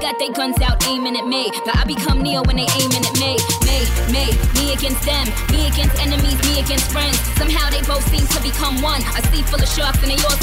got they guns out aiming at me. But I become Neo when they aiming at me. Me, me, me against them. Me against enemies, me against friends. Somehow they both seem to become one. A sea full of sharks and they all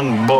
on board.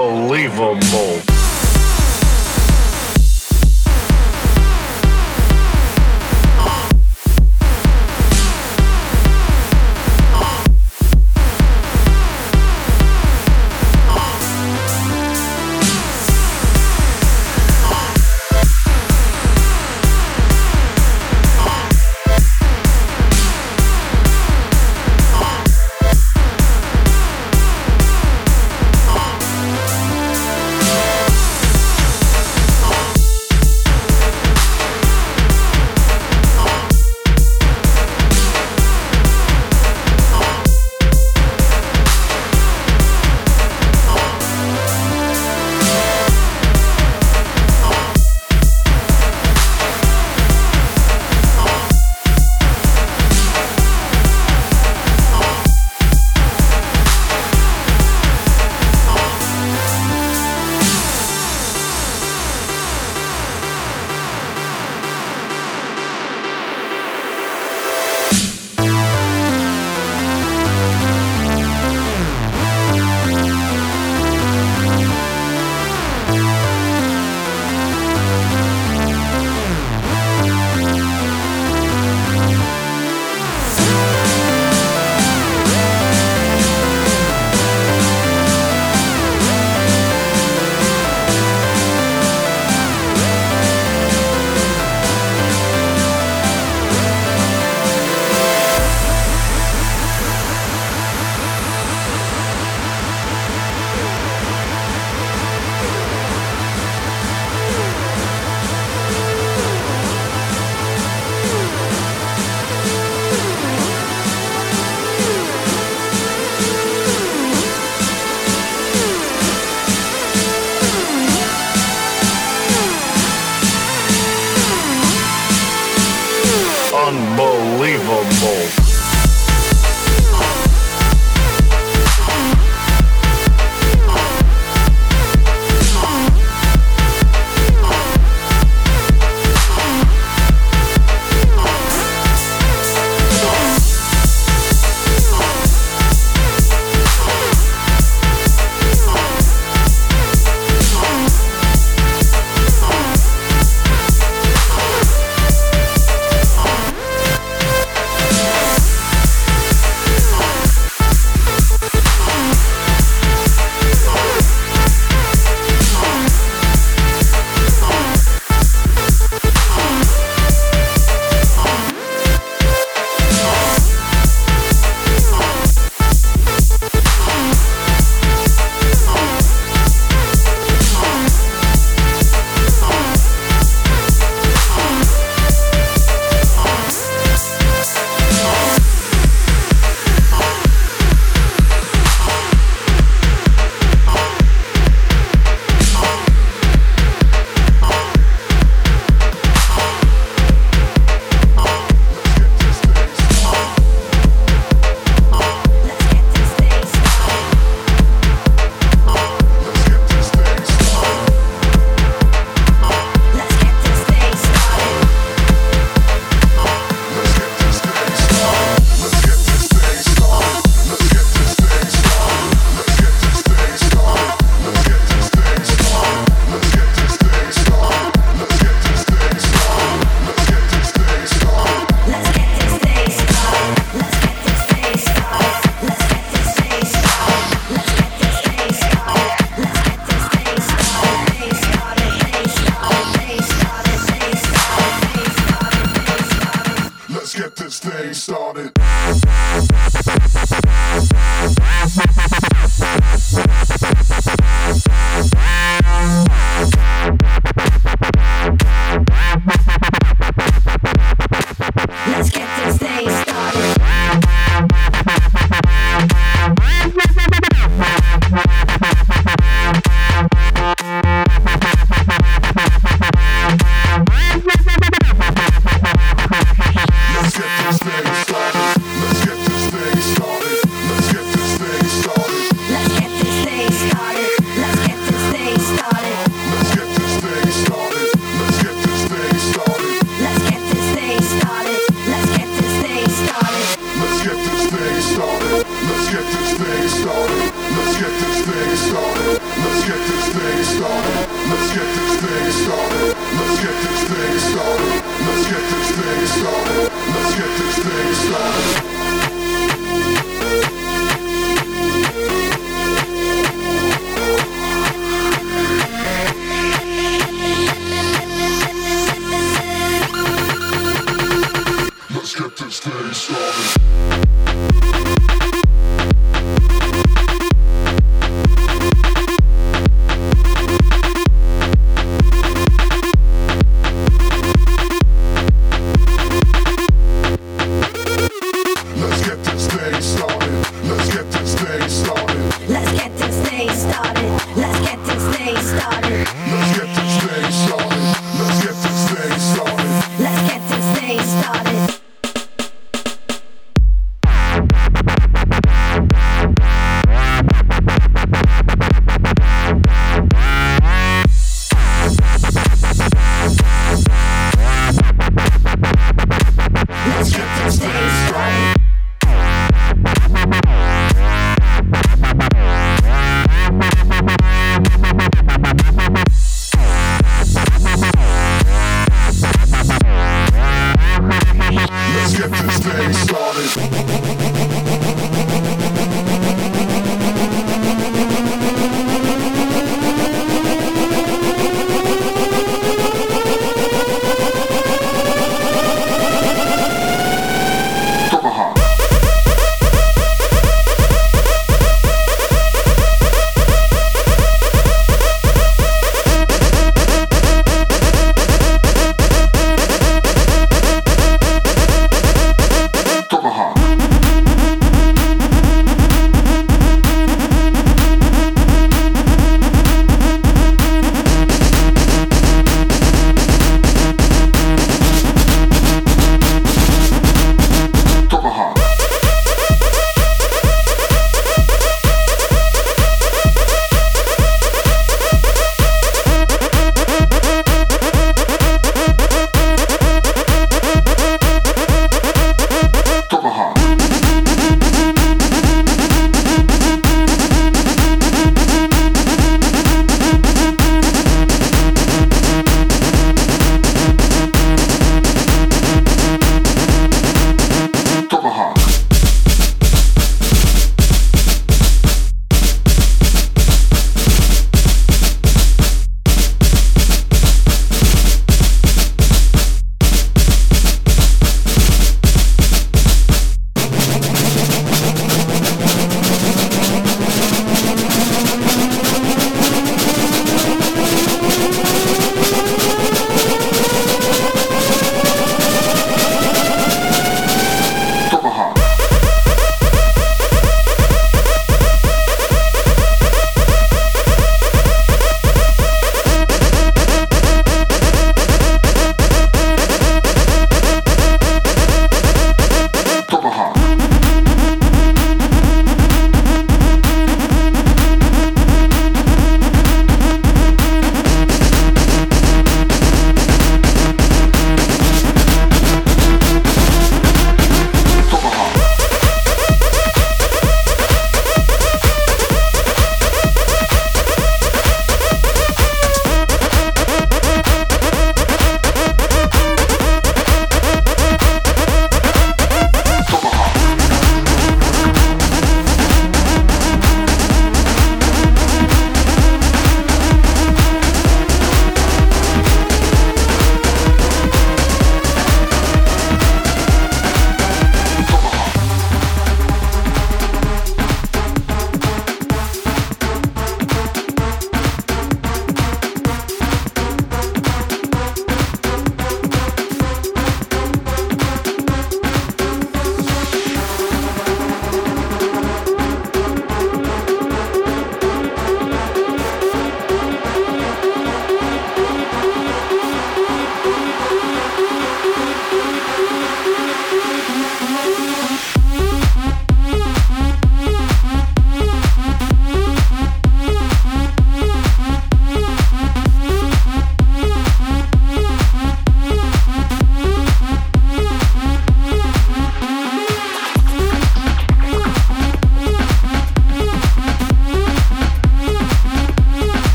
Thing started.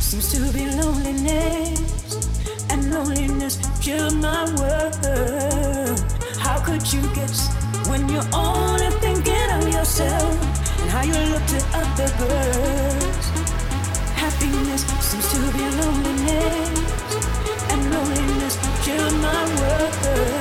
Seems to be loneliness, and loneliness killed my world. How could you guess when you're only thinking of yourself and how you look to other girls? Happiness seems to be loneliness, and loneliness killed my world.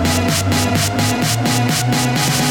Thank you.